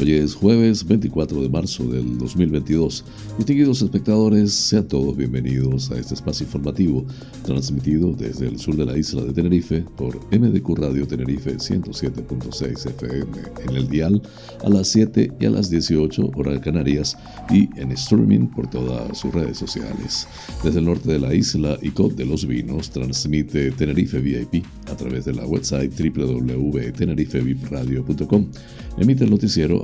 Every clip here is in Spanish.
Hoy es jueves 24 de marzo del 2022. Distinguidos espectadores, sean todos bienvenidos a este espacio informativo transmitido desde el sur de la isla de Tenerife por MDQ Radio Tenerife 107.6 FM en el dial a las 7 y a las 18 horas canarias y en streaming por todas sus redes sociales. Desde el norte de la isla y COP de los Vinos transmite Tenerife VIP a través de la website www.tenerifevipradio.com. Emite el noticiero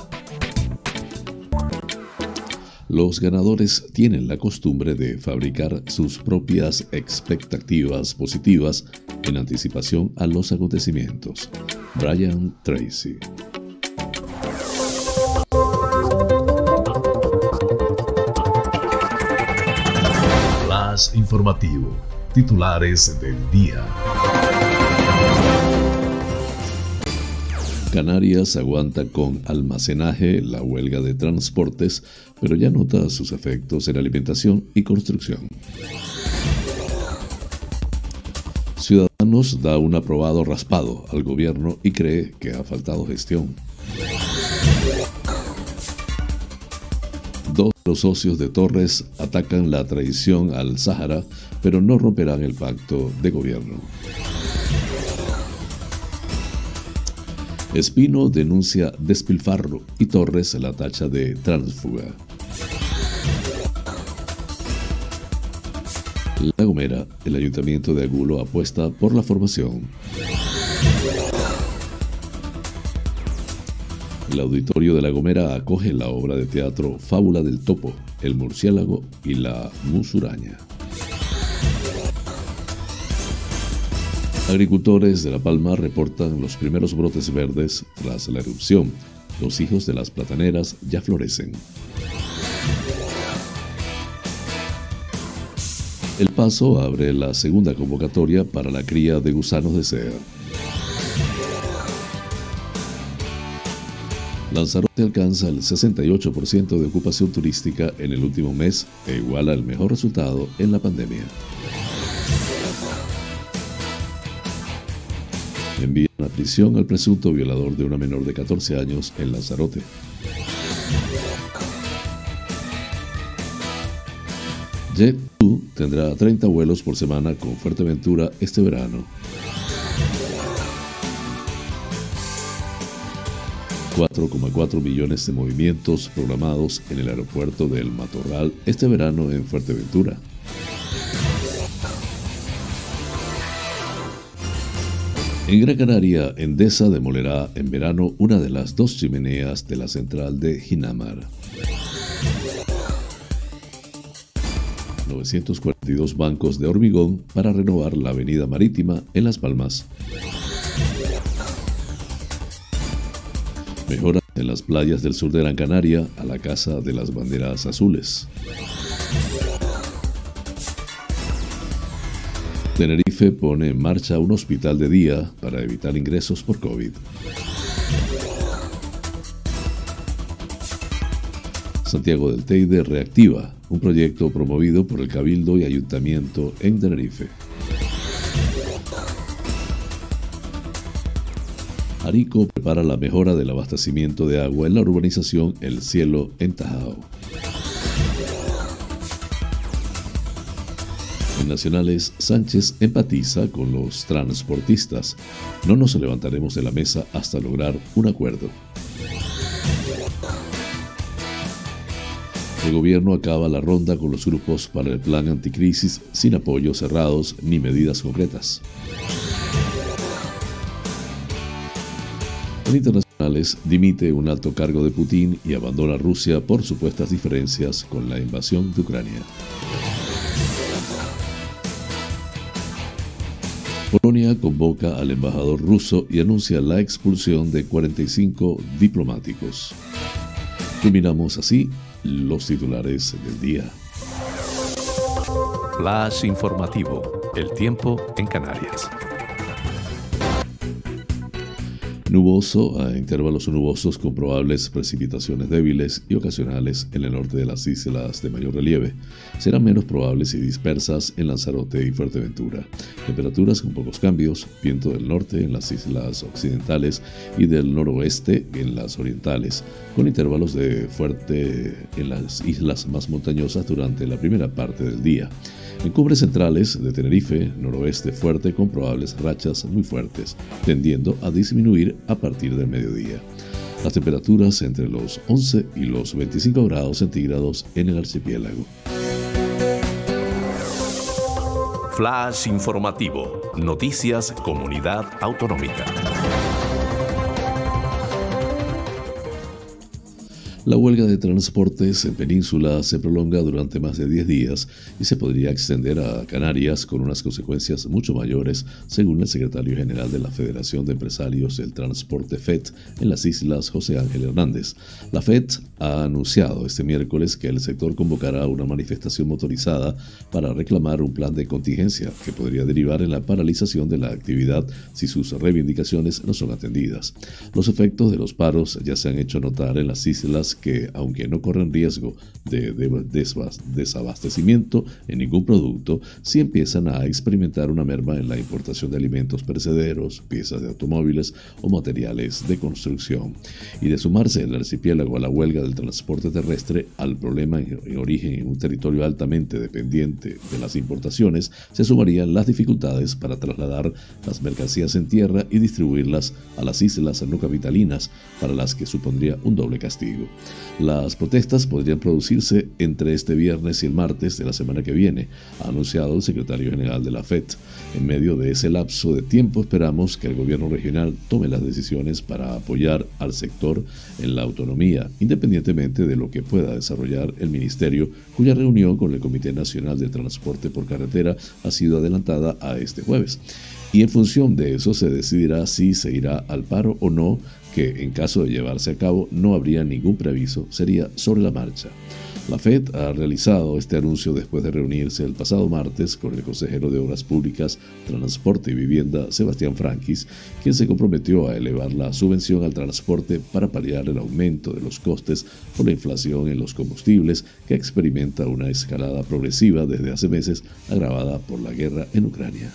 Los ganadores tienen la costumbre de fabricar sus propias expectativas positivas en anticipación a los acontecimientos. Brian Tracy. Flash informativo. Titulares del día. Canarias aguanta con almacenaje la huelga de transportes, pero ya nota sus efectos en alimentación y construcción. Ciudadanos da un aprobado raspado al gobierno y cree que ha faltado gestión. Dos de los socios de Torres atacan la traición al Sáhara, pero no romperán el pacto de gobierno. Espino denuncia despilfarro y Torres la tacha de tránsfuga. La Gomera, el ayuntamiento de Agulo apuesta por la formación. El auditorio de La Gomera acoge la obra de teatro Fábula del Topo, El Murciélago y la Musuraña. Agricultores de La Palma reportan los primeros brotes verdes tras la erupción. Los hijos de las plataneras ya florecen. El Paso abre la segunda convocatoria para la cría de gusanos de seda. Lanzarote alcanza el 68% de ocupación turística en el último mes e iguala el mejor resultado en la pandemia. Envían a prisión al presunto violador de una menor de 14 años en Lanzarote. Jet2 tendrá 30 vuelos por semana con Fuerteventura este verano. 4,4 millones de movimientos programados en el aeropuerto del Matorral este verano en Fuerteventura. En Gran Canaria, Endesa demolerá en verano una de las dos chimeneas de la central de Ginamar. 942 bancos de hormigón para renovar la avenida marítima en Las Palmas. Mejora en las playas del sur de Gran Canaria a la Casa de las Banderas Azules. Tenerife pone en marcha un hospital de día para evitar ingresos por COVID. Santiago del Teide reactiva un proyecto promovido por el Cabildo y Ayuntamiento en Tenerife. Arico prepara la mejora del abastecimiento de agua en la urbanización El Cielo en Tajao. Nacionales, Sánchez empatiza con los transportistas. No nos levantaremos de la mesa hasta lograr un acuerdo. El gobierno acaba la ronda con los grupos para el plan anticrisis sin apoyos cerrados ni medidas concretas. En internacionales, dimite un alto cargo de Putin y abandona Rusia por supuestas diferencias con la invasión de Ucrania. Polonia convoca al embajador ruso y anuncia la expulsión de 45 diplomáticos. Terminamos así los titulares del día. Flash informativo. El tiempo en Canarias. Nuboso a intervalos nubosos con probables precipitaciones débiles y ocasionales en el norte de las islas de mayor relieve. Serán menos probables y dispersas en Lanzarote y Fuerteventura. Temperaturas con pocos cambios, viento del norte en las islas occidentales y del noroeste en las orientales, con intervalos de fuerte en las islas más montañosas durante la primera parte del día. En cumbres centrales de Tenerife, noroeste fuerte con probables rachas muy fuertes, tendiendo a disminuir a partir del mediodía. Las temperaturas entre los 11 y los 25 grados centígrados en el archipiélago. Flash informativo. Noticias Comunidad Autonómica. La huelga de transportes en Península se prolonga durante más de 10 días y se podría extender a Canarias con unas consecuencias mucho mayores, según el secretario general de la Federación de Empresarios del Transporte FED en las islas José Ángel Hernández. La FED ha anunciado este miércoles que el sector convocará una manifestación motorizada para reclamar un plan de contingencia que podría derivar en la paralización de la actividad si sus reivindicaciones no son atendidas. Los efectos de los paros ya se han hecho notar en las islas que, aunque no corren riesgo de desabastecimiento en ningún producto, sí empiezan a experimentar una merma en la importación de alimentos perecederos, piezas de automóviles o materiales de construcción. Y de sumarse el archipiélago a la huelga del transporte terrestre al problema en origen en un territorio altamente dependiente de las importaciones, se sumarían las dificultades para trasladar las mercancías en tierra y distribuirlas a las islas no capitalinas, para las que supondría un doble castigo. Las protestas podrían producirse entre este viernes y el martes de la semana que viene, ha anunciado el secretario general de la FED. En medio de ese lapso de tiempo esperamos que el gobierno regional tome las decisiones para apoyar al sector en la autonomía, independientemente de lo que pueda desarrollar el ministerio, cuya reunión con el Comité Nacional de Transporte por Carretera ha sido adelantada a este jueves. Y en función de eso se decidirá si se irá al paro o no que en caso de llevarse a cabo no habría ningún preaviso, sería sobre la marcha. La FED ha realizado este anuncio después de reunirse el pasado martes con el consejero de Obras Públicas, Transporte y Vivienda, Sebastián Frankis, quien se comprometió a elevar la subvención al transporte para paliar el aumento de los costes por la inflación en los combustibles que experimenta una escalada progresiva desde hace meses agravada por la guerra en Ucrania.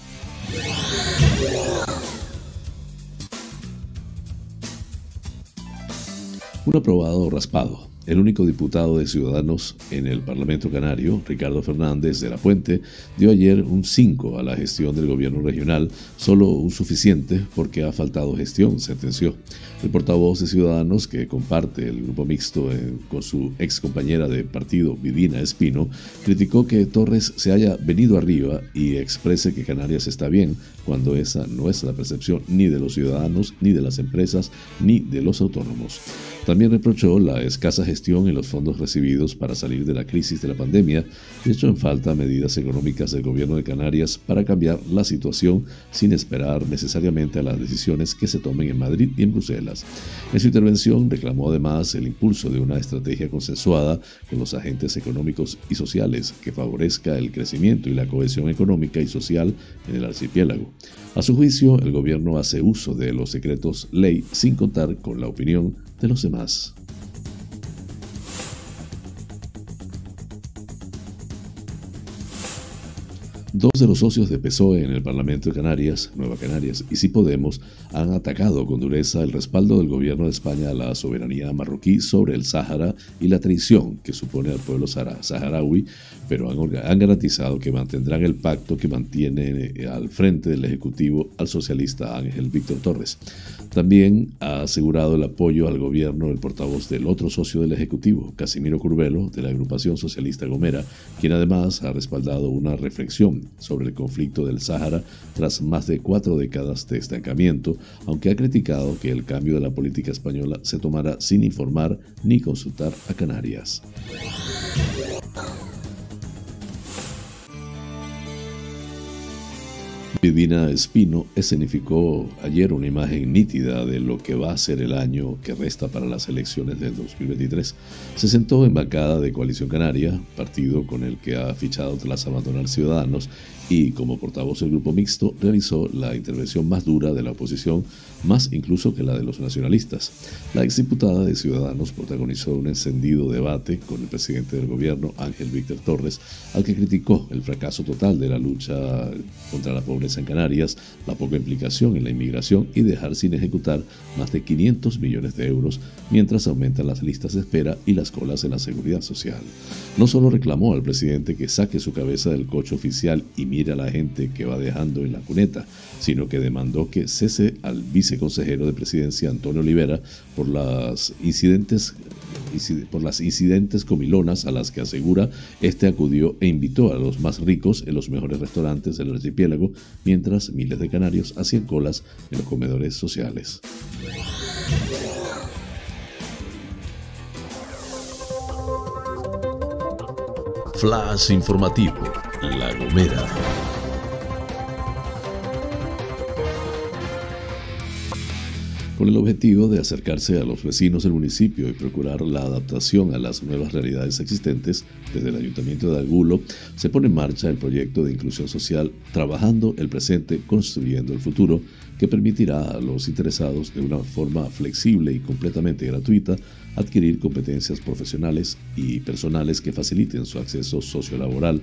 Un aprobado raspado. El único diputado de Ciudadanos en el Parlamento Canario, Ricardo Fernández de la Puente, dio ayer un 5 a la gestión del gobierno regional, solo un suficiente porque ha faltado gestión, sentenció. El portavoz de Ciudadanos, que comparte el grupo mixto eh, con su ex compañera de partido, Vidina Espino, criticó que Torres se haya venido arriba y exprese que Canarias está bien, cuando esa no es la percepción ni de los ciudadanos, ni de las empresas, ni de los autónomos. También reprochó la escasa gestión en los fondos recibidos para salir de la crisis de la pandemia y echó en falta medidas económicas del gobierno de Canarias para cambiar la situación sin esperar necesariamente a las decisiones que se tomen en Madrid y en Bruselas. En su intervención reclamó además el impulso de una estrategia consensuada con los agentes económicos y sociales que favorezca el crecimiento y la cohesión económica y social en el archipiélago. A su juicio, el gobierno hace uso de los secretos ley sin contar con la opinión de los demás. Dos de los socios de PSOE en el Parlamento de Canarias, Nueva Canarias y Si Podemos, han atacado con dureza el respaldo del gobierno de España a la soberanía marroquí sobre el Sáhara y la traición que supone al pueblo saharaui, pero han, garantizado que mantendrán el pacto que mantiene eh, al frente del Ejecutivo al socialista Ángel Víctor Torres. También ha asegurado el apoyo al gobierno el portavoz del otro socio del Ejecutivo, Casimiro Curbelo, de la agrupación socialista Gomera, quien además ha respaldado una reflexión sobre el conflicto del Sáhara tras más de cuatro décadas de estancamiento, aunque ha criticado que el cambio de la política española se tomará sin informar ni consultar a Canarias. Vivina Espino escenificó ayer una imagen nítida de lo que va a ser el año que resta para las elecciones del 2023. Se sentó en bancada de Coalición Canaria, partido con el que ha fichado tras abandonar Ciudadanos, y como portavoz del grupo mixto realizó la intervención más dura de la oposición, más incluso que la de los nacionalistas. La exdiputada de Ciudadanos protagonizó un encendido debate con el presidente del gobierno, Ángel Víctor Torres, al que criticó el fracaso total de la lucha contra la pobreza en Canarias, la poca implicación en la inmigración y dejar sin ejecutar más de 500 millones de euros mientras aumentan las listas de espera y las colas en la seguridad social. No solo reclamó al presidente que saque su cabeza del coche oficial y mire a la gente que va dejando en la cuneta, sino que demandó que cese al viceconsejero de presidencia Antonio Olivera por las incidentes por las incidentes comilonas a las que asegura este acudió e invitó a los más ricos en los mejores restaurantes del archipiélago, mientras miles de canarios hacían colas en los comedores sociales. Flash informativo, La Gomera. con el objetivo de acercarse a los vecinos del municipio y procurar la adaptación a las nuevas realidades existentes, desde el Ayuntamiento de Algulo se pone en marcha el proyecto de inclusión social Trabajando el presente, construyendo el futuro, que permitirá a los interesados de una forma flexible y completamente gratuita adquirir competencias profesionales y personales que faciliten su acceso sociolaboral,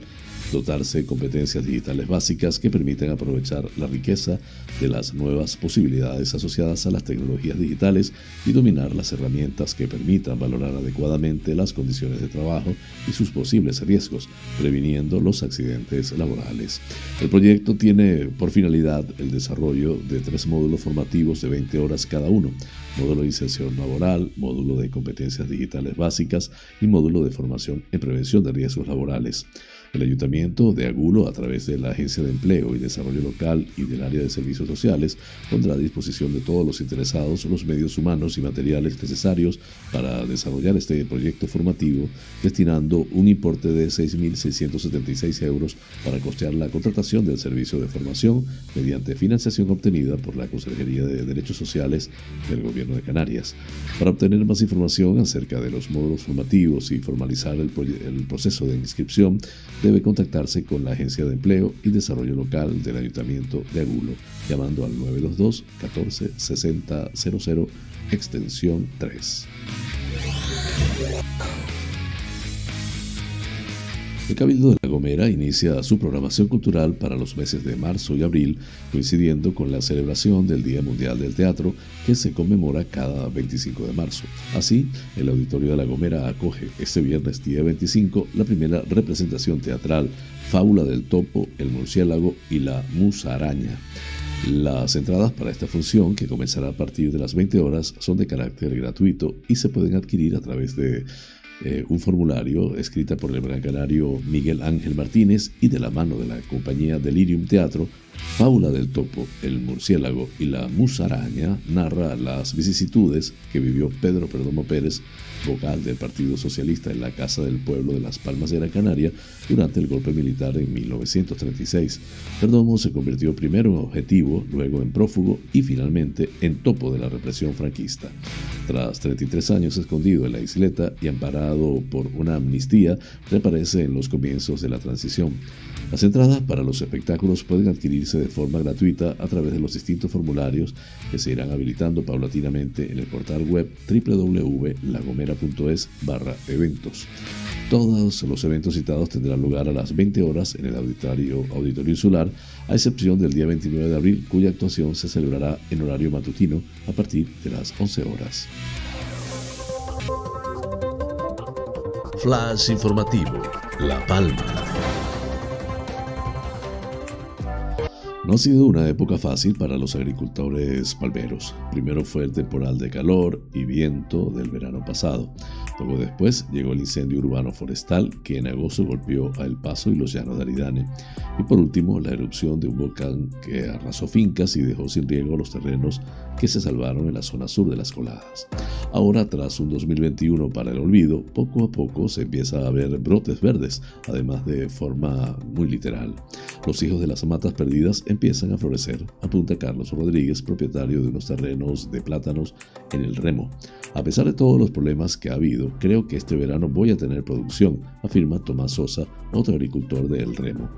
dotarse de competencias digitales básicas que permitan aprovechar la riqueza de las nuevas posibilidades asociadas a las tecnologías digitales y dominar las herramientas que permitan valorar adecuadamente las condiciones de trabajo y sus posibles riesgos, previniendo los accidentes laborales. El proyecto tiene por finalidad el desarrollo de tres módulos formativos de 20 horas cada uno, módulo de inserción laboral, módulo de competencias digitales básicas y módulo de formación en prevención de riesgos laborales. El Ayuntamiento de Agulo, a través de la Agencia de Empleo y Desarrollo Local y del Área de Servicios Sociales, pondrá a disposición de todos los interesados los medios humanos y materiales necesarios para desarrollar este proyecto formativo, destinando un importe de 6.676 euros para costear la contratación del servicio de formación mediante financiación obtenida por la Consejería de Derechos Sociales del Gobierno de Canarias. Para obtener más información acerca de los módulos formativos y formalizar el, el proceso de inscripción, debe contactarse con la Agencia de Empleo y Desarrollo Local del Ayuntamiento de Agulo, llamando al 922 14 60 00 extensión 3. El Cabildo de La Gomera inicia su programación cultural para los meses de marzo y abril, coincidiendo con la celebración del Día Mundial del Teatro, que se conmemora cada 25 de marzo. Así, el Auditorio de La Gomera acoge este viernes día 25 la primera representación teatral, Fábula del Topo, El Murciélago y la Musaraña. Las entradas para esta función, que comenzará a partir de las 20 horas, son de carácter gratuito y se pueden adquirir a través de eh, un formulario escrita por el gran canario Miguel Ángel Martínez y de la mano de la compañía Delirium Teatro, Fábula del Topo, el murciélago y la musaraña narra las vicisitudes que vivió Pedro Perdomo Pérez vocal del Partido Socialista en la Casa del Pueblo de Las Palmas de la Canaria durante el golpe militar en 1936. Perdomo se convirtió primero en objetivo, luego en prófugo y finalmente en topo de la represión franquista. Tras 33 años escondido en la isleta y amparado por una amnistía, reaparece en los comienzos de la transición. Las entradas para los espectáculos pueden adquirirse de forma gratuita a través de los distintos formularios que se irán habilitando paulatinamente en el portal web www.lagomera palmera.es barra eventos. Todos los eventos citados tendrán lugar a las 20 horas en el Auditorio, Auditorio Insular, a excepción del día 29 de abril, cuya actuación se celebrará en horario matutino a partir de las 11 horas. Flash informativo, La Palma. No ha sido una época fácil para los agricultores palmeros. Primero fue el temporal de calor y viento del verano pasado. Luego después llegó el incendio urbano forestal que en agosto golpeó a El Paso y los llanos de Aridane. Y por último, la erupción de un volcán que arrasó fincas y dejó sin riego los terrenos que se salvaron en la zona sur de las coladas. Ahora, tras un 2021 para el olvido, poco a poco se empieza a ver brotes verdes, además de forma muy literal. Los hijos de las matas perdidas empiezan a florecer, apunta Carlos Rodríguez, propietario de unos terrenos de plátanos en el Remo. A pesar de todos los problemas que ha habido, creo que este verano voy a tener producción, afirma Tomás Sosa, otro agricultor de El Remo.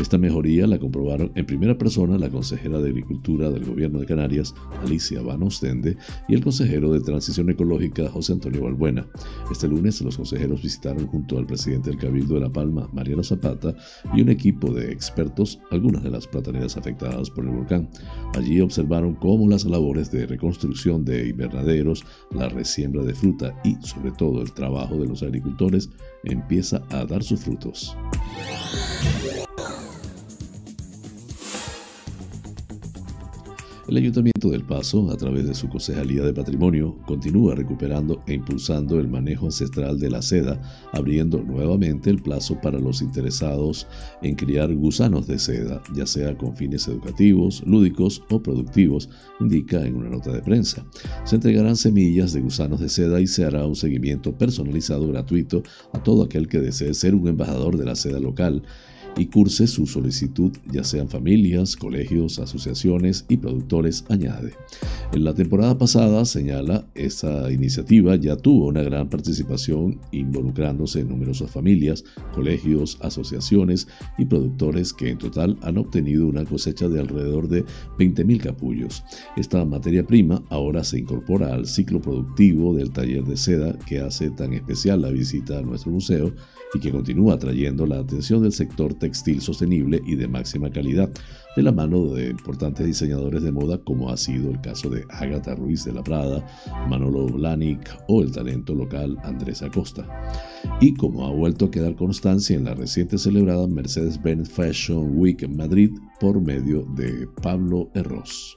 Esta mejoría la comprobaron en primera persona la consejera de Agricultura del Gobierno de Canarias, Alicia Van Ostende, y el consejero de Transición Ecológica, José Antonio Balbuena. Este lunes los consejeros visitaron junto al presidente del Cabildo de La Palma, Mariano Zapata, y un equipo de expertos algunas de las plataneras afectadas por el volcán. Allí observaron cómo las labores de reconstrucción de invernaderos, la resiembra de fruta y sobre todo el trabajo de los agricultores empieza a dar sus frutos. El Ayuntamiento del Paso, a través de su Concejalía de Patrimonio, continúa recuperando e impulsando el manejo ancestral de la seda, abriendo nuevamente el plazo para los interesados en criar gusanos de seda, ya sea con fines educativos, lúdicos o productivos, indica en una nota de prensa. Se entregarán semillas de gusanos de seda y se hará un seguimiento personalizado gratuito a todo aquel que desee ser un embajador de la seda local y curse su solicitud, ya sean familias, colegios, asociaciones y productores, añade. En la temporada pasada, señala, esta iniciativa ya tuvo una gran participación involucrándose en numerosas familias, colegios, asociaciones y productores que en total han obtenido una cosecha de alrededor de 20.000 capullos. Esta materia prima ahora se incorpora al ciclo productivo del taller de seda que hace tan especial la visita a nuestro museo y que continúa atrayendo la atención del sector textil sostenible y de máxima calidad, de la mano de importantes diseñadores de moda como ha sido el caso de Agatha Ruiz de la Prada, Manolo Blahnik o el talento local Andrés Acosta. Y como ha vuelto a quedar constancia en la reciente celebrada Mercedes-Benz Fashion Week en Madrid por medio de Pablo Herros.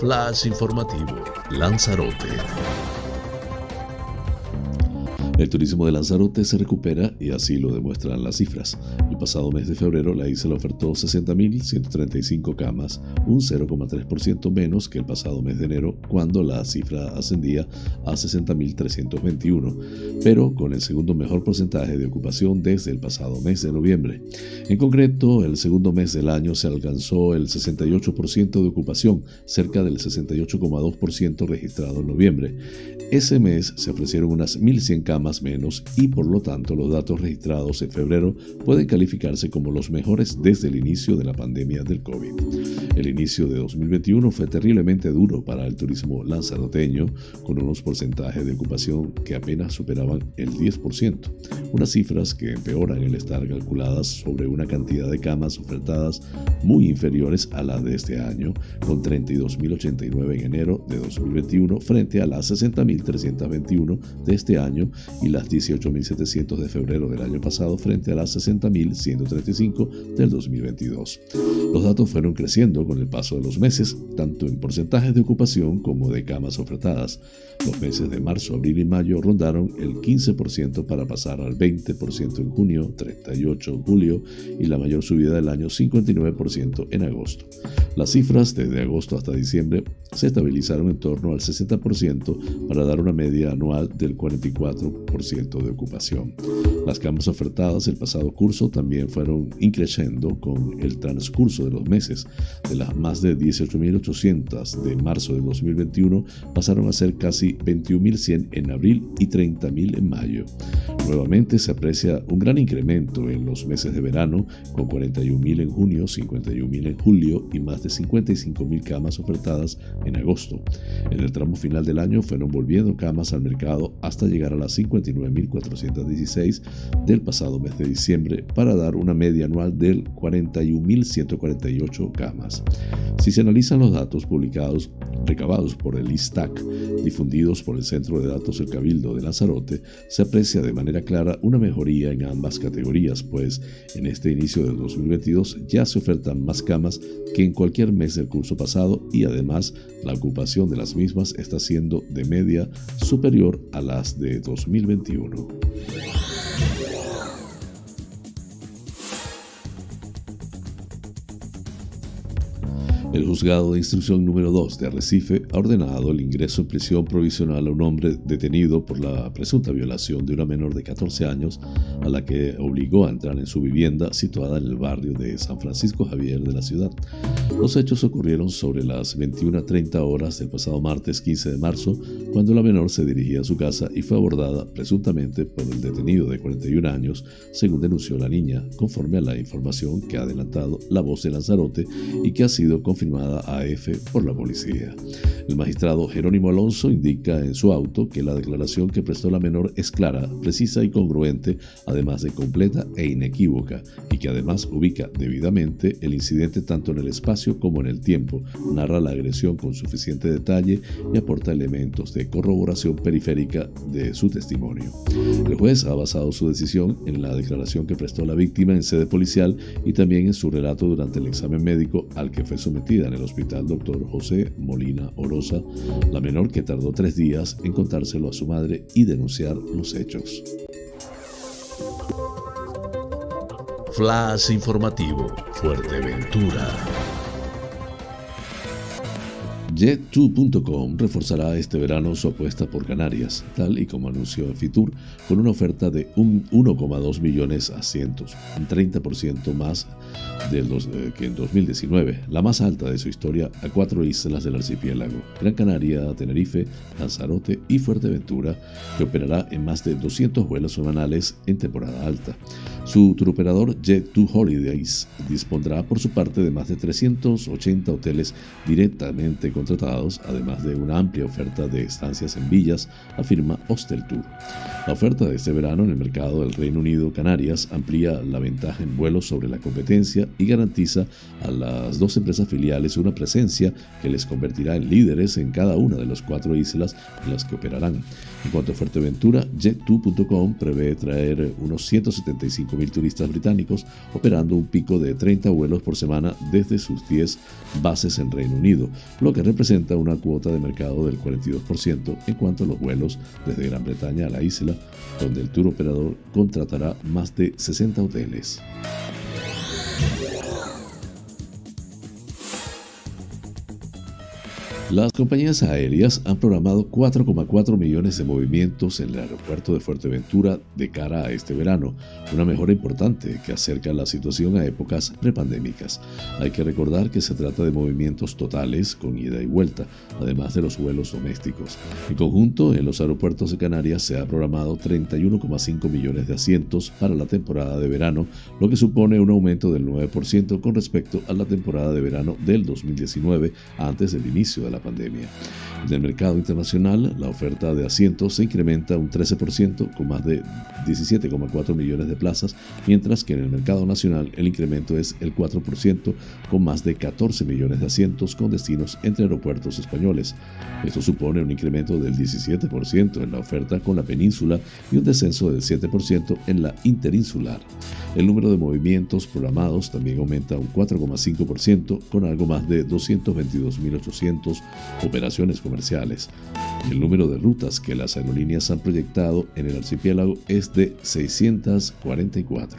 Flash informativo, Lanzarote. El turismo de Lanzarote se recupera y así lo demuestran las cifras. El pasado mes de febrero la isla ofertó 60.135 camas, un 0,3% menos que el pasado mes de enero cuando la cifra ascendía a 60.321, pero con el segundo mejor porcentaje de ocupación desde el pasado mes de noviembre. En concreto, el segundo mes del año se alcanzó el 68% de ocupación, cerca del 68,2% registrado en noviembre. Ese mes se ofrecieron unas 1.100 camas menos y por lo tanto los datos registrados en febrero pueden calificarse como los mejores desde el inicio de la pandemia del COVID. El inicio de 2021 fue terriblemente duro para el turismo lanzaroteño, con unos porcentajes de ocupación que apenas superaban el 10%, unas cifras que empeoran el estar calculadas sobre una cantidad de camas ofertadas muy inferiores a la de este año, con 32.089 en enero de 2021 frente a las 60.321 de este año y las 18.700 de febrero del año pasado frente a las 60.135 del 2022. Los datos fueron creciendo con el paso de los meses, tanto en porcentajes de ocupación como de camas ofertadas. Los meses de marzo, abril y mayo rondaron el 15% para pasar al 20% en junio, 38% en julio y la mayor subida del año 59% en agosto. Las cifras desde agosto hasta diciembre se estabilizaron en torno al 60% para dar una media anual del 44% 90% de ocupación. Las camas ofertadas el pasado curso también fueron increciendo con el transcurso de los meses. De las más de 18.800 de marzo de 2021 pasaron a ser casi 21.100 en abril y 30.000 en mayo. Nuevamente se aprecia un gran incremento en los meses de verano, con 41.000 en junio, 51.000 en julio y más de 55.000 camas ofertadas en agosto. En el tramo final del año fueron volviendo camas al mercado hasta llegar a las 59.416 del pasado mes de diciembre para dar una media anual del 41.148 camas. Si se analizan los datos publicados, recabados por el ISTAC, difundidos por el Centro de Datos del Cabildo de Lanzarote, se aprecia de manera clara una mejoría en ambas categorías, pues en este inicio del 2022 ya se ofertan más camas que en cualquier mes del curso pasado y además la ocupación de las mismas está siendo de media superior a las de 2021. El juzgado de instrucción número 2 de Arrecife ha ordenado el ingreso en prisión provisional a un hombre detenido por la presunta violación de una menor de 14 años a la que obligó a entrar en su vivienda situada en el barrio de San Francisco Javier de la ciudad. Los hechos ocurrieron sobre las 21.30 horas del pasado martes 15 de marzo, cuando la menor se dirigía a su casa y fue abordada presuntamente por el detenido de 41 años, según denunció la niña, conforme a la información que ha adelantado la voz de Lanzarote y que ha sido confirmada confirmada a F por la policía. El magistrado Jerónimo Alonso indica en su auto que la declaración que prestó la menor es clara, precisa y congruente, además de completa e inequívoca, y que además ubica debidamente el incidente tanto en el espacio como en el tiempo, narra la agresión con suficiente detalle y aporta elementos de corroboración periférica de su testimonio. El juez ha basado su decisión en la declaración que prestó la víctima en sede policial y también en su relato durante el examen médico al que fue sometido en el hospital Dr. José Molina Orosa, la menor que tardó tres días en contárselo a su madre y denunciar los hechos. Flash informativo, Fuerteventura. Jet2.com reforzará este verano su apuesta por Canarias, tal y como anunció Fitur, con una oferta de 1,2 millones asientos, un 30% más de los, eh, que en 2019, la más alta de su historia a cuatro islas del archipiélago, Gran Canaria, Tenerife, Lanzarote y Fuerteventura, que operará en más de 200 vuelos semanales en temporada alta. Su turoperador Jet2 Holidays dispondrá por su parte de más de 380 hoteles directamente contratados, además de una amplia oferta de estancias en villas, afirma Hostel Tour. La oferta de este verano en el mercado del Reino Unido Canarias amplía la ventaja en vuelos sobre la competencia y garantiza a las dos empresas filiales una presencia que les convertirá en líderes en cada una de las cuatro islas en las que operarán. En cuanto a Fuerteventura, Jet2.com prevé traer unos 175 mil turistas británicos, operando un pico de 30 vuelos por semana desde sus 10 bases en Reino Unido, lo que representa una cuota de mercado del 42% en cuanto a los vuelos desde Gran Bretaña a la isla, donde el tour operador contratará más de 60 hoteles. Las compañías aéreas han programado 4,4 millones de movimientos en el aeropuerto de Fuerteventura de cara a este verano, una mejora importante que acerca la situación a épocas prepandémicas. Hay que recordar que se trata de movimientos totales con ida y vuelta, además de los vuelos domésticos. En conjunto, en los aeropuertos de Canarias se ha programado 31,5 millones de asientos para la temporada de verano, lo que supone un aumento del 9% con respecto a la temporada de verano del 2019 antes del inicio de la pandemia. En el mercado internacional, la oferta de asientos se incrementa un 13% con más de 17,4 millones de plazas, mientras que en el mercado nacional el incremento es el 4% con más de 14 millones de asientos con destinos entre aeropuertos españoles. Esto supone un incremento del 17% en la oferta con la península y un descenso del 7% en la interinsular. El número de movimientos programados también aumenta un 4,5% con algo más de 222.800 operaciones comerciales. El número de rutas que las aerolíneas han proyectado en el archipiélago es de 644.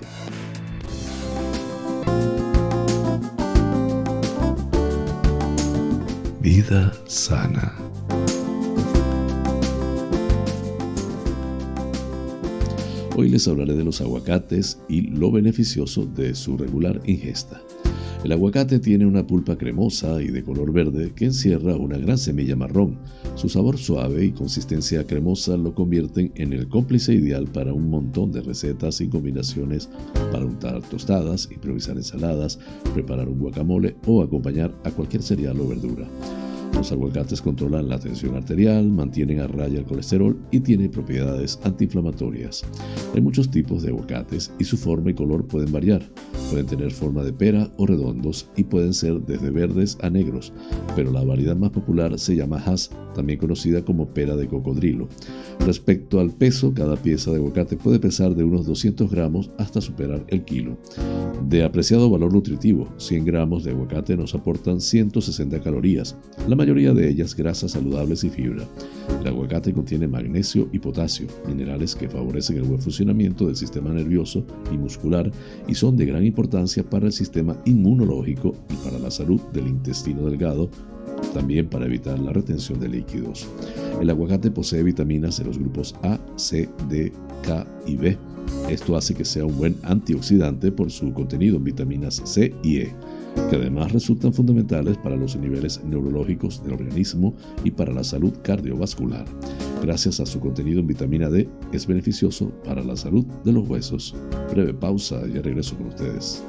Vida sana. Hoy les hablaré de los aguacates y lo beneficioso de su regular ingesta. El aguacate tiene una pulpa cremosa y de color verde que encierra una gran semilla marrón. Su sabor suave y consistencia cremosa lo convierten en el cómplice ideal para un montón de recetas y combinaciones para untar tostadas, improvisar ensaladas, preparar un guacamole o acompañar a cualquier cereal o verdura. Los aguacates controlan la tensión arterial, mantienen a raya el colesterol y tienen propiedades antiinflamatorias. Hay muchos tipos de aguacates y su forma y color pueden variar. Pueden tener forma de pera o redondos y pueden ser desde verdes a negros, pero la variedad más popular se llama Hass, también conocida como pera de cocodrilo. Respecto al peso, cada pieza de aguacate puede pesar de unos 200 gramos hasta superar el kilo. De apreciado valor nutritivo, 100 gramos de aguacate nos aportan 160 calorías, la mayoría de ellas grasas saludables y fibra. El aguacate contiene magnesio y potasio, minerales que favorecen el buen funcionamiento del sistema nervioso y muscular y son de gran importancia para el sistema inmunológico y para la salud del intestino delgado, también para evitar la retención de líquidos. El aguacate posee vitaminas de los grupos A, C, D, K y B. Esto hace que sea un buen antioxidante por su contenido en vitaminas C y E que además resultan fundamentales para los niveles neurológicos del organismo y para la salud cardiovascular. Gracias a su contenido en vitamina D, es beneficioso para la salud de los huesos. Breve pausa y regreso con ustedes.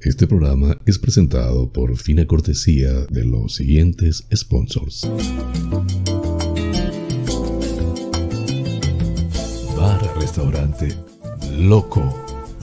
Este programa es presentado por fina cortesía de los siguientes sponsors. Bar Restaurante Loco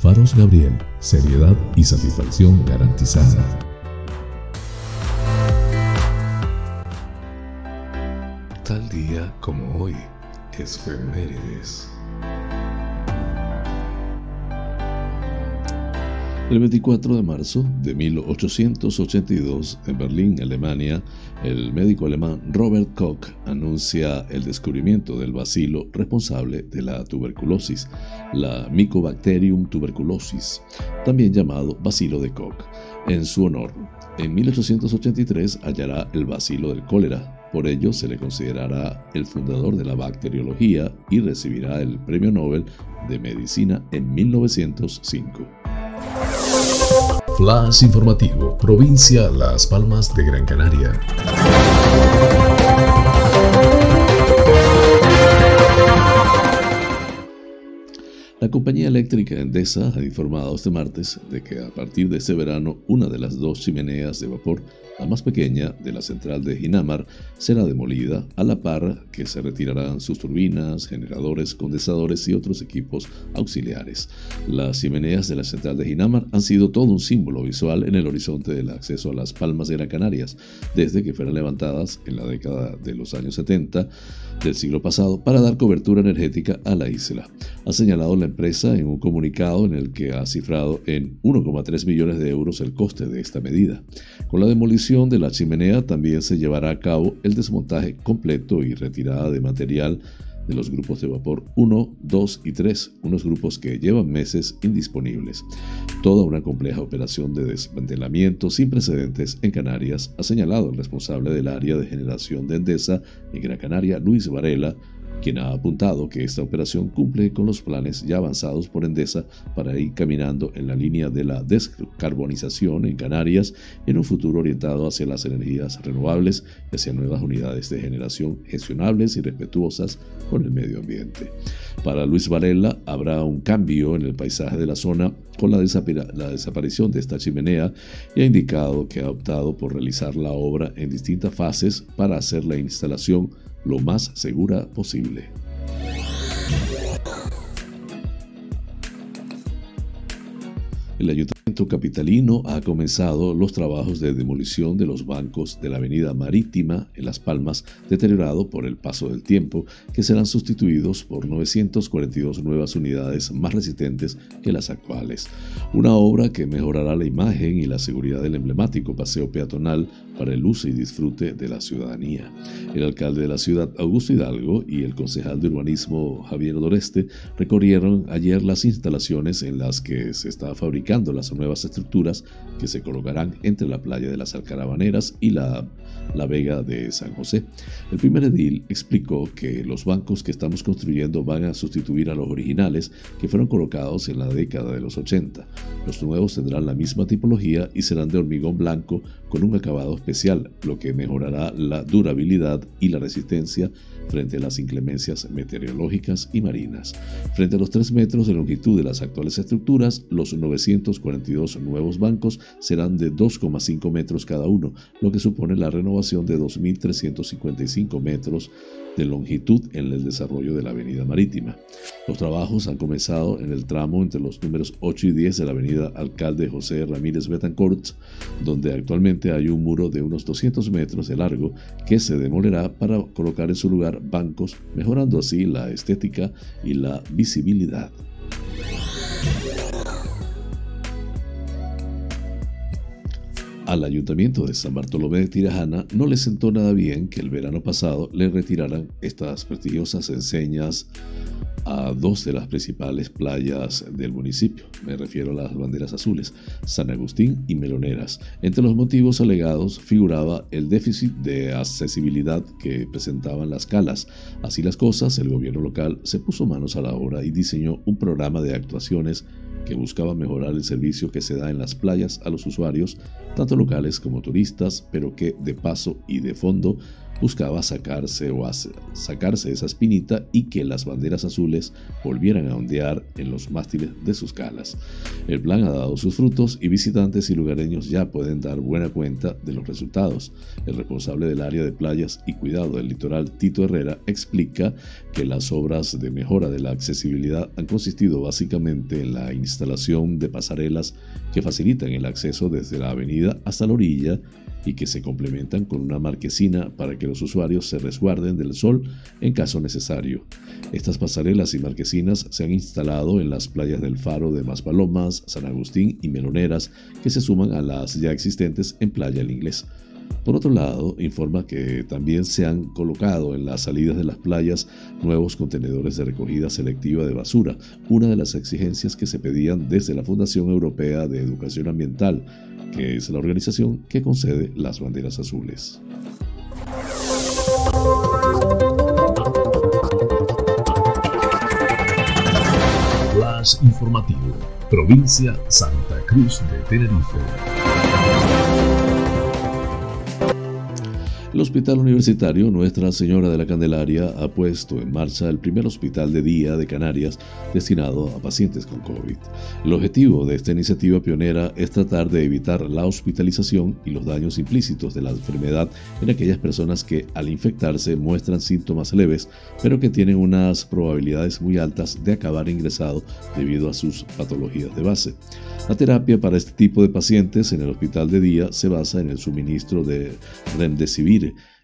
Faros Gabriel seriedad y satisfacción garantizada. Tal día como hoy, es Femérides. El 24 de marzo de 1882, en Berlín, Alemania, el médico alemán Robert Koch anuncia el descubrimiento del bacilo responsable de la tuberculosis, la Mycobacterium tuberculosis, también llamado bacilo de Koch, en su honor. En 1883 hallará el bacilo del cólera, por ello se le considerará el fundador de la bacteriología y recibirá el Premio Nobel de Medicina en 1905. Flash informativo, provincia Las Palmas de Gran Canaria. La compañía eléctrica Endesa ha informado este martes de que a partir de este verano una de las dos chimeneas de vapor, la más pequeña de la central de Ginamar, será demolida a la par que se retirarán sus turbinas, generadores, condensadores y otros equipos auxiliares. Las chimeneas de la central de Ginamar han sido todo un símbolo visual en el horizonte del acceso a las Palmas de Gran Canarias, desde que fueron levantadas en la década de los años 70 del siglo pasado para dar cobertura energética a la isla. Ha señalado la empresa en un comunicado en el que ha cifrado en 1,3 millones de euros el coste de esta medida. Con la demolición de la chimenea también se llevará a cabo el desmontaje completo y retirada de material de los grupos de vapor 1, 2 y 3, unos grupos que llevan meses indisponibles. Toda una compleja operación de desmantelamiento sin precedentes en Canarias, ha señalado el responsable del área de generación de Endesa en Gran Canaria, Luis Varela, quien ha apuntado que esta operación cumple con los planes ya avanzados por Endesa para ir caminando en la línea de la descarbonización en Canarias en un futuro orientado hacia las energías renovables y hacia nuevas unidades de generación gestionables y respetuosas con el medio ambiente. Para Luis Varela habrá un cambio en el paisaje de la zona con la, la desaparición de esta chimenea y ha indicado que ha optado por realizar la obra en distintas fases para hacer la instalación lo más segura posible. El Ayuntamiento Capitalino ha comenzado los trabajos de demolición de los bancos de la Avenida Marítima en Las Palmas, deteriorado por el paso del tiempo, que serán sustituidos por 942 nuevas unidades más resistentes que las actuales. Una obra que mejorará la imagen y la seguridad del emblemático paseo peatonal para el uso y disfrute de la ciudadanía. El alcalde de la ciudad, Augusto Hidalgo, y el concejal de urbanismo, Javier Doreste, recorrieron ayer las instalaciones en las que se está fabricando las nuevas estructuras que se colocarán entre la playa de las Alcaravaneras y la, la Vega de San José. El primer edil explicó que los bancos que estamos construyendo van a sustituir a los originales que fueron colocados en la década de los 80. Los nuevos tendrán la misma tipología y serán de hormigón blanco con un acabado especial, lo que mejorará la durabilidad y la resistencia frente a las inclemencias meteorológicas y marinas. Frente a los 3 metros de longitud de las actuales estructuras, los 942 nuevos bancos serán de 2,5 metros cada uno, lo que supone la renovación de 2.355 metros de longitud en el desarrollo de la avenida marítima. Los trabajos han comenzado en el tramo entre los números 8 y 10 de la avenida Alcalde José Ramírez Betancourt, donde actualmente hay un muro de unos 200 metros de largo que se demolerá para colocar en su lugar bancos, mejorando así la estética y la visibilidad. Al ayuntamiento de San Bartolomé de Tirajana no le sentó nada bien que el verano pasado le retiraran estas prestigiosas enseñas a dos de las principales playas del municipio, me refiero a las banderas azules, San Agustín y Meloneras. Entre los motivos alegados figuraba el déficit de accesibilidad que presentaban las calas. Así las cosas, el gobierno local se puso manos a la obra y diseñó un programa de actuaciones que buscaba mejorar el servicio que se da en las playas a los usuarios, tanto locales como turistas, pero que de paso y de fondo buscaba sacarse o sacarse esa espinita y que las banderas azules volvieran a ondear en los mástiles de sus calas. El plan ha dado sus frutos y visitantes y lugareños ya pueden dar buena cuenta de los resultados. El responsable del área de playas y cuidado del litoral, Tito Herrera, explica que las obras de mejora de la accesibilidad han consistido básicamente en la instalación de pasarelas que facilitan el acceso desde la avenida hasta la orilla y que se complementan con una marquesina para que los usuarios se resguarden del sol en caso necesario. Estas pasarelas y marquesinas se han instalado en las playas del Faro de Maspalomas, San Agustín y Meloneras, que se suman a las ya existentes en Playa El Inglés. Por otro lado, informa que también se han colocado en las salidas de las playas nuevos contenedores de recogida selectiva de basura, una de las exigencias que se pedían desde la Fundación Europea de Educación Ambiental, que es la organización que concede las banderas azules. Flash informativo, provincia Santa Cruz de Tenerife. El Hospital Universitario Nuestra Señora de la Candelaria ha puesto en marcha el primer hospital de día de Canarias destinado a pacientes con COVID. El objetivo de esta iniciativa pionera es tratar de evitar la hospitalización y los daños implícitos de la enfermedad en aquellas personas que al infectarse muestran síntomas leves, pero que tienen unas probabilidades muy altas de acabar ingresado debido a sus patologías de base. La terapia para este tipo de pacientes en el hospital de día se basa en el suministro de remdesivir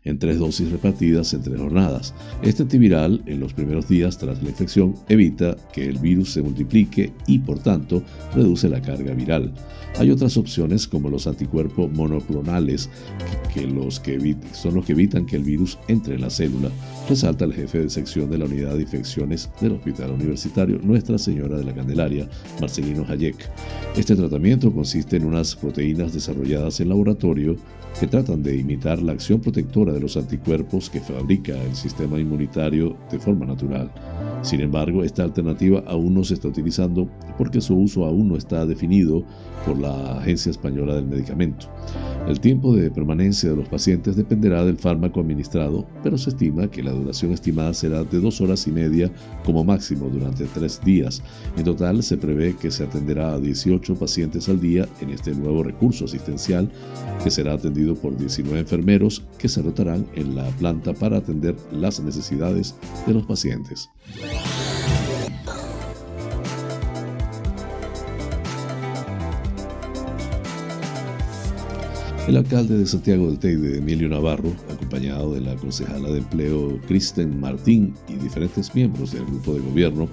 en tres dosis repartidas en tres jornadas. Este antiviral, en los primeros días tras la infección, evita que el virus se multiplique y, por tanto, reduce la carga viral. Hay otras opciones como los anticuerpos monoclonales, que, son los que evitan que el virus entre en la célula, resalta el jefe de sección de la unidad de infecciones del Hospital Universitario Nuestra Señora de la Candelaria, Marcelino Hayek. Este tratamiento consiste en unas proteínas desarrolladas en laboratorio que tratan de imitar la acción protectora de los anticuerpos que fabrica el sistema inmunitario de forma natural. Sin embargo, esta alternativa aún no se está utilizando porque su uso aún no está definido por la Agencia Española del Medicamento. El tiempo de permanencia de los pacientes dependerá del fármaco administrado, pero se estima que la duración estimada será de dos horas y media como máximo durante tres días. En total, se prevé que se atenderá a 18 pacientes al día en este nuevo recurso asistencial, que será atendido por 19 enfermeros que se rotarán en la planta para atender las necesidades de los pacientes. El alcalde de Santiago del Teide, Emilio Navarro, acompañado de la concejala de empleo Kristen Martín y diferentes miembros del grupo de gobierno,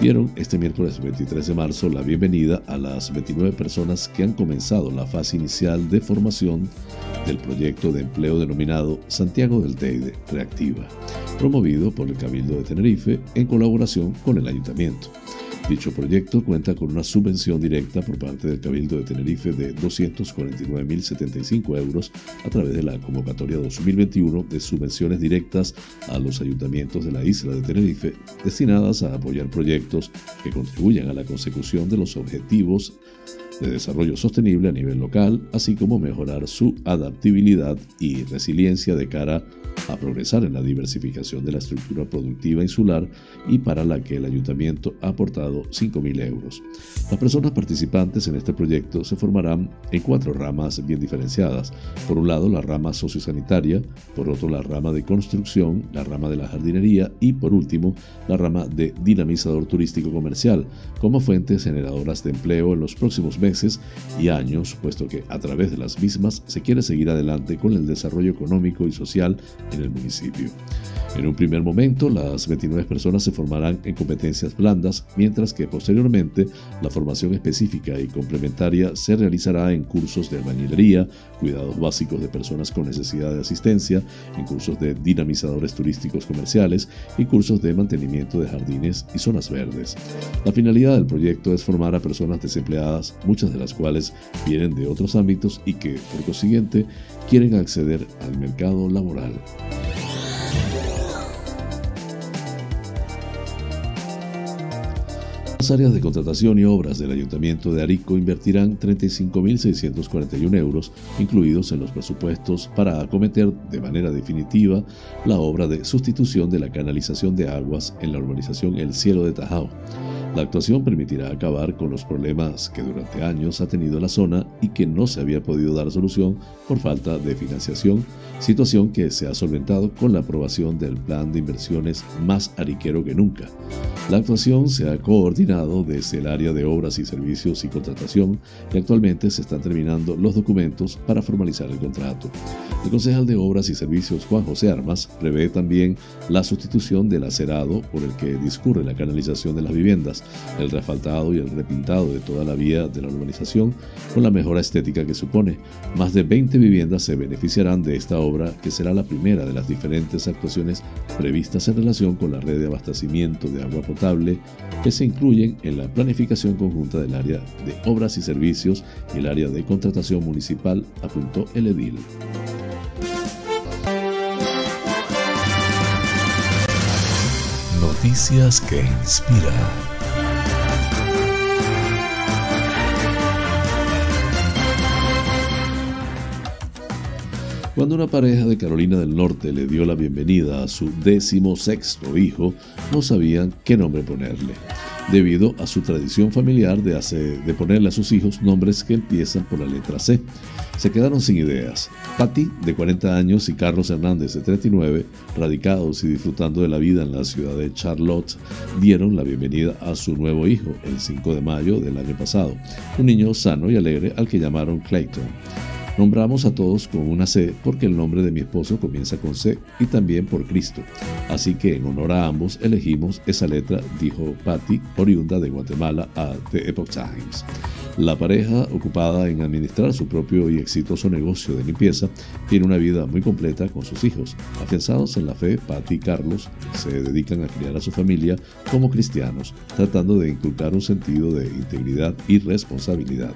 dieron este miércoles 23 de marzo la bienvenida a las 29 personas que han comenzado la fase inicial de formación del proyecto de empleo denominado Santiago del Teide Reactiva, promovido por el Cabildo de Tenerife en colaboración con el Ayuntamiento. Dicho proyecto cuenta con una subvención directa por parte del Cabildo de Tenerife de 249.075 euros a través de la convocatoria 2021 de subvenciones directas a los ayuntamientos de la isla de Tenerife destinadas a apoyar proyectos que contribuyan a la consecución de los objetivos de desarrollo sostenible a nivel local, así como mejorar su adaptabilidad y resiliencia de cara a progresar en la diversificación de la estructura productiva insular y para la que el ayuntamiento ha aportado 5.000 euros. Las personas participantes en este proyecto se formarán en cuatro ramas bien diferenciadas. Por un lado, la rama sociosanitaria, por otro, la rama de construcción, la rama de la jardinería y, por último, la rama de dinamizador turístico comercial, como fuentes generadoras de empleo en los próximos meses y años, puesto que a través de las mismas se quiere seguir adelante con el desarrollo económico y social en el municipio. En un primer momento, las 29 personas se formarán en competencias blandas, mientras que posteriormente la formación específica y complementaria se realizará en cursos de albañilería, cuidados básicos de personas con necesidad de asistencia, en cursos de dinamizadores turísticos comerciales y cursos de mantenimiento de jardines y zonas verdes. La finalidad del proyecto es formar a personas desempleadas, de las cuales vienen de otros ámbitos y que, por consiguiente, quieren acceder al mercado laboral. Las áreas de contratación y obras del Ayuntamiento de Arico invertirán 35.641 euros, incluidos en los presupuestos, para acometer de manera definitiva la obra de sustitución de la canalización de aguas en la urbanización El Cielo de Tajao. La actuación permitirá acabar con los problemas que durante años ha tenido la zona y que no se había podido dar solución por falta de financiación, situación que se ha solventado con la aprobación del plan de inversiones más ariquero que nunca. La actuación se ha coordinado desde el área de obras y servicios y contratación y actualmente se están terminando los documentos para formalizar el contrato. El concejal de Obras y Servicios Juan José Armas prevé también la sustitución del acerado por el que discurre la canalización de las viviendas, el refaltado y el repintado de toda la vía de la urbanización con la mejora estética que supone. Más de 20 viviendas se beneficiarán de esta obra que será la primera de las diferentes actuaciones previstas en relación con la red de abastecimiento de agua potable que se incluyen en la planificación conjunta del área de obras y servicios y el área de contratación municipal, apuntó el edil. Noticias que inspiran. Cuando una pareja de Carolina del Norte le dio la bienvenida a su décimo sexto hijo, no sabían qué nombre ponerle, debido a su tradición familiar de, de ponerle a sus hijos nombres que empiezan por la letra C. Se quedaron sin ideas. Patty, de 40 años, y Carlos Hernández, de 39, radicados y disfrutando de la vida en la ciudad de Charlotte, dieron la bienvenida a su nuevo hijo el 5 de mayo del año pasado, un niño sano y alegre al que llamaron Clayton. Nombramos a todos con una C porque el nombre de mi esposo comienza con C y también por Cristo. Así que en honor a ambos elegimos esa letra, dijo Patty, oriunda de Guatemala a The Epoch Times. La pareja, ocupada en administrar su propio y exitoso negocio de limpieza, tiene una vida muy completa con sus hijos. Afianzados en la fe, Patty y Carlos se dedican a criar a su familia como cristianos, tratando de inculcar un sentido de integridad y responsabilidad.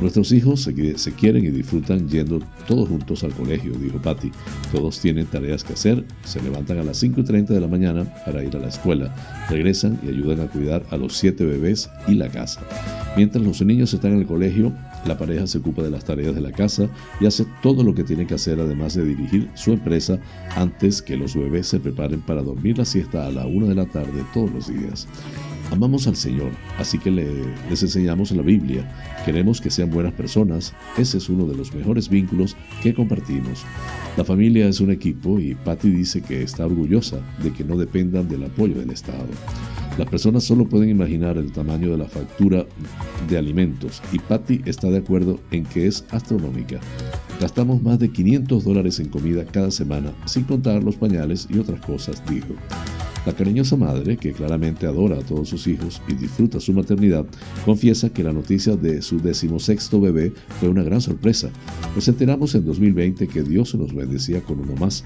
Nuestros hijos se, quieren y disfrutan yendo todos juntos al colegio, dijo Patty. Todos tienen tareas que hacer, se levantan a las 5 y 30 de la mañana para ir a la escuela, regresan y ayudan a cuidar a los siete bebés y la casa. Mientras los niños están en el colegio, la pareja se ocupa de las tareas de la casa y hace todo lo que tiene que hacer además de dirigir su empresa antes que los bebés se preparen para dormir la siesta a la 1 de la tarde todos los días. Amamos al Señor, así que les enseñamos la Biblia. Queremos que sean buenas personas. Ese es uno de los mejores vínculos que compartimos. La familia es un equipo y Patty dice que está orgullosa de que no dependan del apoyo del Estado. Las personas solo pueden imaginar el tamaño de la factura de alimentos y Patty está de acuerdo en que es astronómica. Gastamos más de 500 dólares en comida cada semana, sin contar los pañales y otras cosas, dijo. La cariñosa madre, que claramente adora a todos sus hijos y disfruta su maternidad, confiesa que la noticia de su decimosexto bebé fue una gran sorpresa. Nos enteramos en 2020 que Dios nos bendecía con uno más,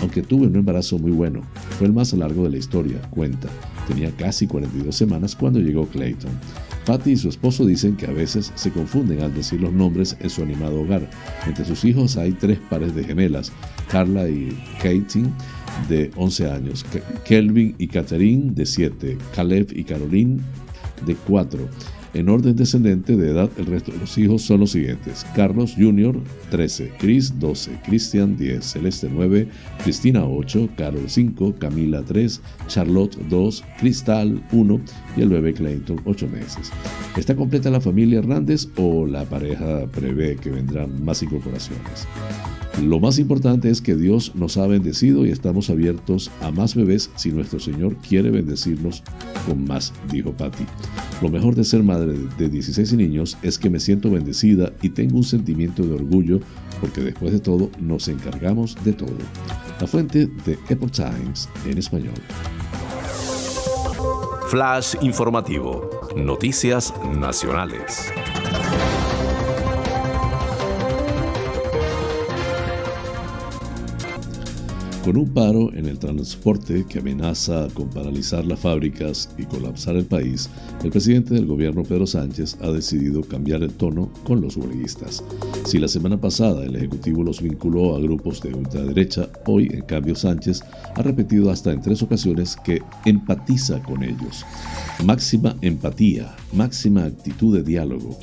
aunque tuve un embarazo muy bueno. Fue el más largo de la historia, cuenta. Tenía casi 42 semanas cuando llegó Clayton. Patty y su esposo dicen que a veces se confunden al decir los nombres en su animado hogar. Entre sus hijos hay tres pares de gemelas, Carla y Katie de 11 años, Kelvin y Catherine de 7, Caleb y Caroline de 4. En orden descendente de edad, el resto de los hijos son los siguientes: Carlos Jr., 13, Chris, 12, Christian, 10, Celeste, 9, Cristina, 8, Carol, 5, Camila, 3, Charlotte, 2, Cristal, 1 y el bebé Clayton, 8 meses. ¿Está completa la familia Hernández o la pareja prevé que vendrán más incorporaciones? Lo más importante es que Dios nos ha bendecido y estamos abiertos a más bebés si nuestro Señor quiere bendecirnos con más, dijo Patty. Lo mejor de ser madre de 16 niños es que me siento bendecida y tengo un sentimiento de orgullo porque después de todo nos encargamos de todo. La fuente de Epoch Times en español. Flash informativo. Noticias nacionales. Con un paro en el transporte que amenaza con paralizar las fábricas y colapsar el país, el presidente del gobierno Pedro Sánchez ha decidido cambiar el tono con los huelguistas. Si la semana pasada el Ejecutivo los vinculó a grupos de ultraderecha, hoy en cambio Sánchez ha repetido hasta en tres ocasiones que empatiza con ellos. máxima empatía, máxima actitud de diálogo.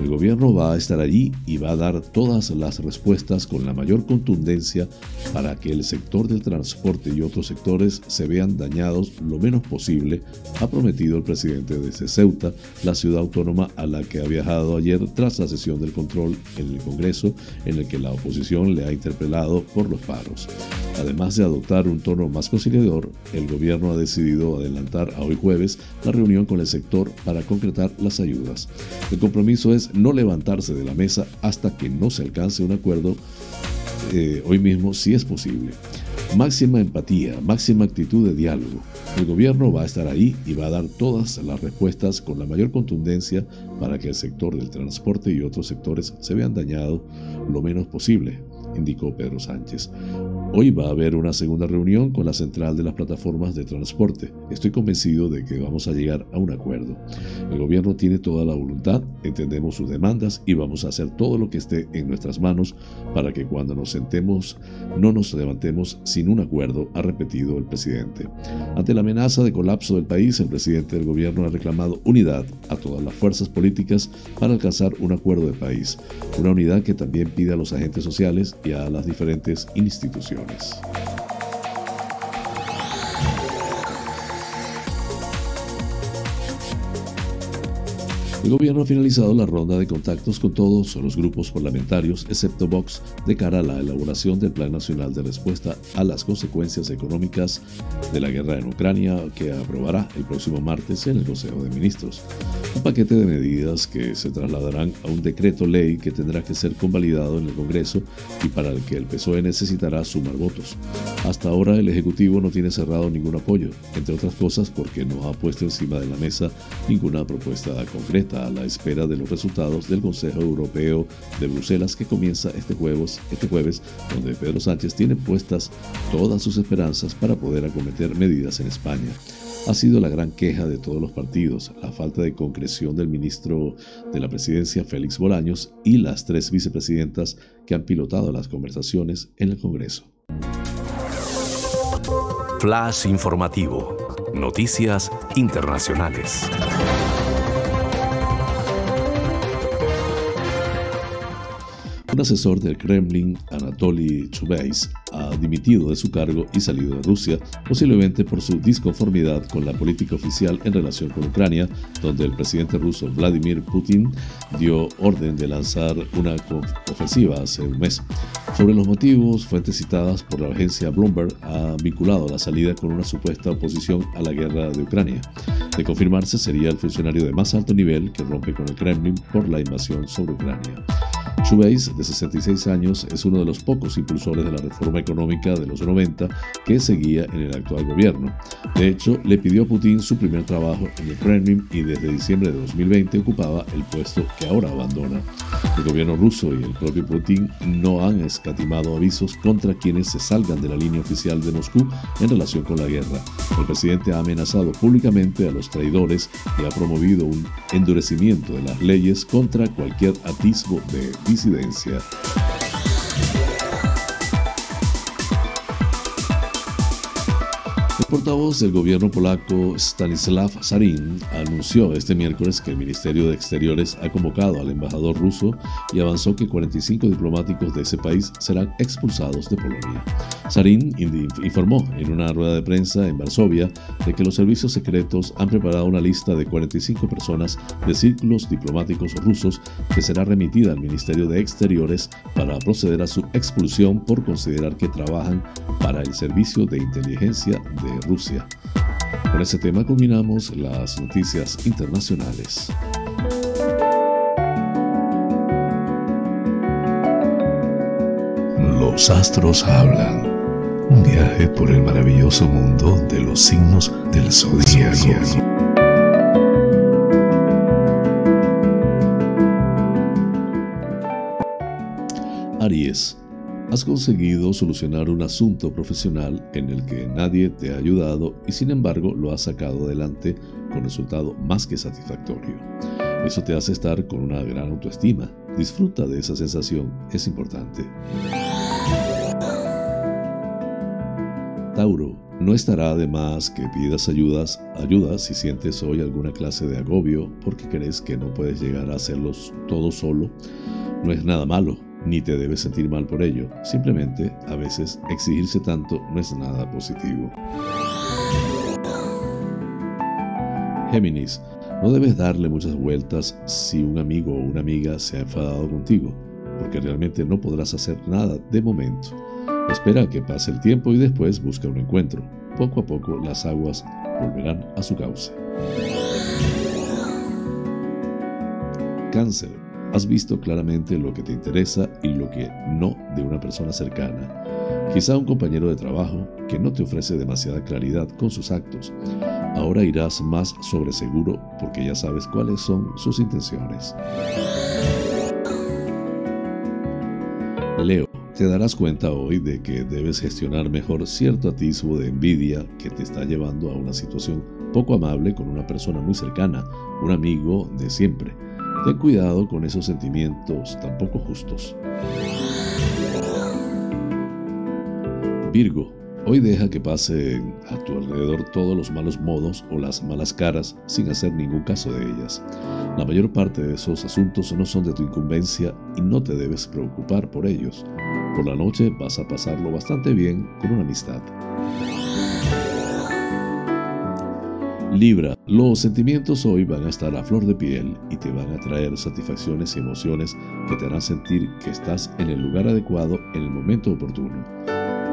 El gobierno va a estar allí y va a dar todas las respuestas con la mayor contundencia para que el sector del transporte y otros sectores se vean dañados lo menos posible, ha prometido el presidente desde Ceuta, la ciudad autónoma a la que ha viajado ayer tras la sesión del control en el Congreso en el que la oposición le ha interpelado por los paros. Además de adoptar un tono más conciliador, el gobierno ha decidido adelantar a hoy jueves la reunión con el sector para concretar las ayudas. El compromiso es no levantarse de la mesa hasta que no se alcance un acuerdo eh, hoy mismo si es posible. Máxima empatía, máxima actitud de diálogo. El gobierno va a estar ahí y va a dar todas las respuestas con la mayor contundencia para que el sector del transporte y otros sectores se vean dañados lo menos posible, indicó Pedro Sánchez. Hoy va a haber una segunda reunión con la central de las plataformas de transporte. Estoy convencido de que vamos a llegar a un acuerdo. El gobierno tiene toda la voluntad, entendemos sus demandas y vamos a hacer todo lo que esté en nuestras manos para que cuando nos sentemos no nos levantemos sin un acuerdo, ha repetido el presidente. Ante la amenaza de colapso del país, el presidente del gobierno ha reclamado unidad a todas las fuerzas políticas para alcanzar un acuerdo de país. Una unidad que también pide a los agentes sociales y a las diferentes instituciones. Jonas. El gobierno ha finalizado la ronda de contactos con todos los grupos parlamentarios, excepto Vox, de cara a la elaboración del Plan Nacional de Respuesta a las consecuencias económicas de la guerra en Ucrania, que aprobará el próximo martes en el Consejo de Ministros. Un paquete de medidas que se trasladarán a un decreto ley que tendrá que ser convalidado en el Congreso y para el que el PSOE necesitará sumar votos. Hasta ahora el Ejecutivo no tiene cerrado ningún apoyo, entre otras cosas porque no ha puesto encima de la mesa ninguna propuesta concreta a la espera de los resultados del Consejo Europeo de Bruselas que comienza este jueves, este jueves, donde Pedro Sánchez tiene puestas todas sus esperanzas para poder acometer medidas en España. Ha sido la gran queja de todos los partidos, la falta de concreción del ministro de la Presidencia, Félix Bolaños, y las tres vicepresidentas que han pilotado las conversaciones en el Congreso. Flash informativo. Noticias internacionales. Un asesor del Kremlin, Anatoly Chubais, ha dimitido de su cargo y salido de Rusia, posiblemente por su disconformidad con la política oficial en relación con Ucrania, donde el presidente ruso Vladimir Putin dio orden de lanzar una ofensiva hace un mes. Sobre los motivos, fuentes citadas por la agencia Bloomberg han vinculado la salida con una supuesta oposición a la guerra de Ucrania. De confirmarse, sería el funcionario de más alto nivel que rompe con el Kremlin por la invasión sobre Ucrania. Chubais, de 66 años, es uno de los pocos impulsores de la reforma económica de los 90 que seguía en el actual gobierno. De hecho, le pidió a Putin su primer trabajo en el Kremlin y desde diciembre de 2020 ocupaba el puesto que ahora abandona. El gobierno ruso y el propio Putin no han escatimado avisos contra quienes se salgan de la línea oficial de Moscú en relación con la guerra. El presidente ha amenazado públicamente a los traidores y ha promovido un endurecimiento de las leyes contra cualquier atisbo de disidencia. Portavoz del gobierno polaco Stanislav Sarin anunció este miércoles que el Ministerio de Exteriores ha convocado al embajador ruso y avanzó que 45 diplomáticos de ese país serán expulsados de Polonia. Sarin informó en una rueda de prensa en Varsovia de que los servicios secretos han preparado una lista de 45 personas de círculos diplomáticos rusos que será remitida al Ministerio de Exteriores para proceder a su expulsión por considerar que trabajan para el Servicio de Inteligencia de Rusia. Con ese tema combinamos las noticias internacionales. Los astros hablan. Un viaje por el maravilloso mundo de los signos del zodiaco. Aries Has conseguido solucionar un asunto profesional en el que nadie te ha ayudado y sin embargo lo has sacado adelante con resultado más que satisfactorio. Eso te hace estar con una gran autoestima. Disfruta de esa sensación, es importante. Tauro, no estará de más que pidas ayudas, ayuda si sientes hoy alguna clase de agobio porque crees que no puedes llegar a hacerlo todo solo. No es nada malo, ni te debes sentir mal por ello. Simplemente, a veces, exigirse tanto no es nada positivo. Géminis, no debes darle muchas vueltas si un amigo o una amiga se ha enfadado contigo, porque realmente no podrás hacer nada de momento. Espera a que pase el tiempo y después busca un encuentro. Poco a poco las aguas volverán a su cauce. Cáncer. Has visto claramente lo que te interesa y lo que no de una persona cercana. Quizá un compañero de trabajo que no te ofrece demasiada claridad con sus actos. Ahora irás más sobre seguro porque ya sabes cuáles son sus intenciones. Leo. Te darás cuenta hoy de que debes gestionar mejor cierto atisbo de envidia que te está llevando a una situación poco amable con una persona muy cercana, un amigo de siempre. Ten cuidado con esos sentimientos tan poco justos. Virgo, hoy deja que pasen a tu alrededor todos los malos modos o las malas caras sin hacer ningún caso de ellas. La mayor parte de esos asuntos no son de tu incumbencia y no te debes preocupar por ellos. Por la noche vas a pasarlo bastante bien con una amistad. Libra, los sentimientos hoy van a estar a flor de piel y te van a traer satisfacciones y emociones que te harán sentir que estás en el lugar adecuado en el momento oportuno.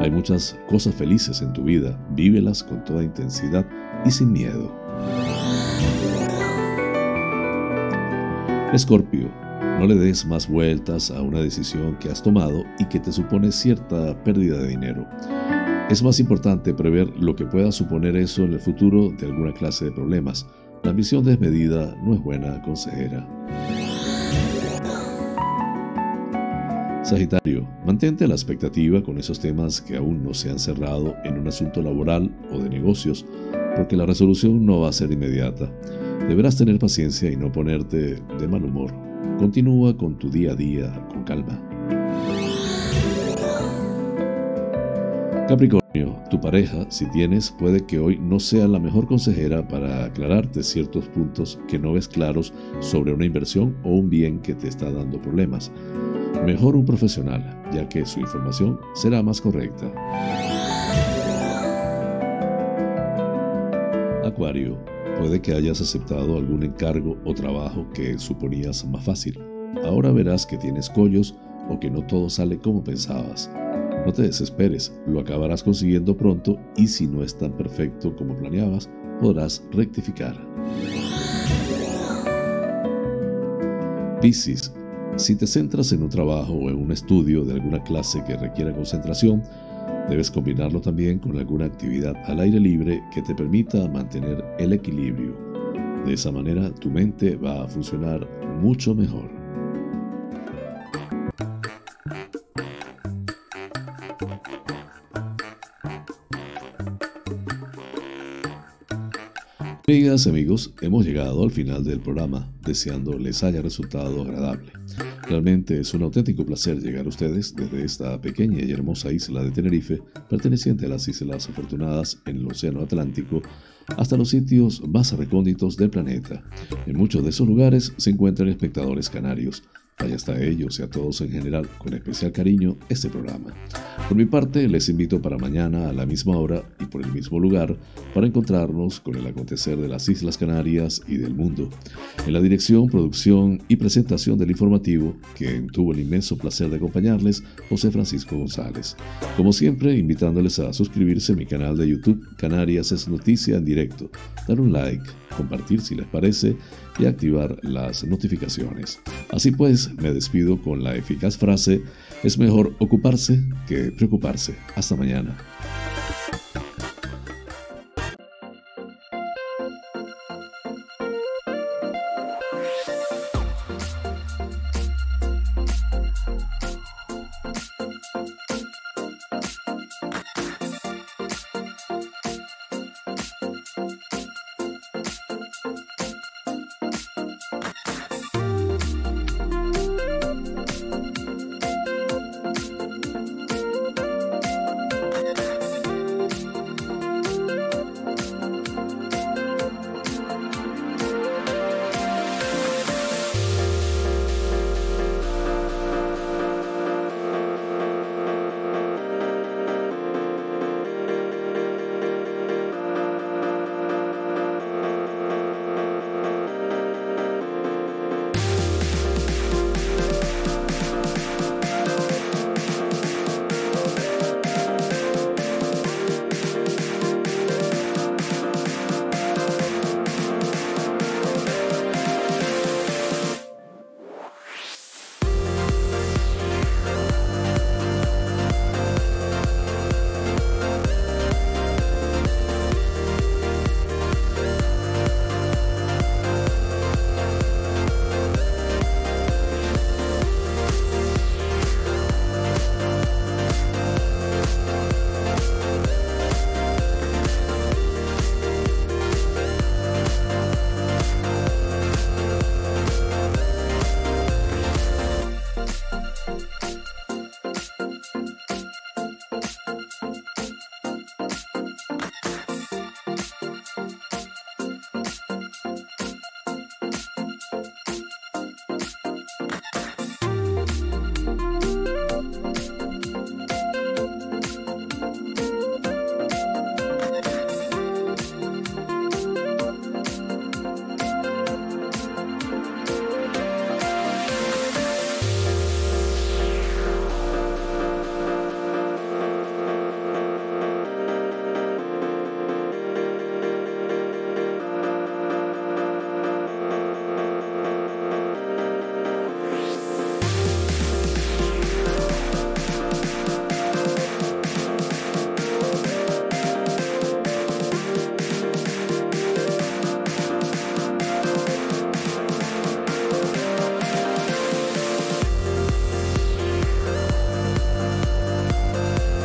Hay muchas cosas felices en tu vida, vívelas con toda intensidad y sin miedo. Escorpio, no le des más vueltas a una decisión que has tomado y que te supone cierta pérdida de dinero. Es más importante prever lo que pueda suponer eso en el futuro de alguna clase de problemas. La ambición desmedida no es buena consejera. Sagitario, mantente la expectativa con esos temas que aún no se han cerrado en un asunto laboral o de negocios, porque la resolución no va a ser inmediata. Deberás tener paciencia y no ponerte de mal humor. Continúa con tu día a día con calma. Capricornio, tu pareja, si tienes, puede que hoy no sea la mejor consejera para aclararte ciertos puntos que no ves claros sobre una inversión o un bien que te está dando problemas. Mejor un profesional, ya que su información será más correcta. Acuario, Puede que hayas aceptado algún encargo o trabajo que suponías más fácil. Ahora verás que tienes collos o que no todo sale como pensabas. No te desesperes, lo acabarás consiguiendo pronto y si no es tan perfecto como planeabas, podrás rectificar. Piscis, si te centras en un trabajo o en un estudio de alguna clase que requiera concentración, Debes combinarlo también con alguna actividad al aire libre que te permita mantener el equilibrio. De esa manera tu mente va a funcionar mucho mejor. Amigas, amigos, hemos llegado al final del programa, deseando les haya resultado agradable. Realmente es un auténtico placer llegar a ustedes desde esta pequeña y hermosa isla de Tenerife, perteneciente a las Islas Afortunadas en el Océano Atlántico, hasta los sitios más recónditos del planeta. En muchos de esos lugares se encuentran espectadores canarios, Vaya hasta ellos y a todos en general con especial cariño este programa. Por mi parte, les invito para mañana a la misma hora y por el mismo lugar para encontrarnos con el acontecer de las Islas Canarias y del mundo. En la dirección, producción y presentación del informativo, quien tuvo el inmenso placer de acompañarles, José Francisco González. Como siempre, invitándoles a suscribirse a mi canal de YouTube Canarias es Noticia en directo, dar un like, compartir si les parece y activar las notificaciones. Así pues, me despido con la eficaz frase, es mejor ocuparse que preocuparse. Hasta mañana.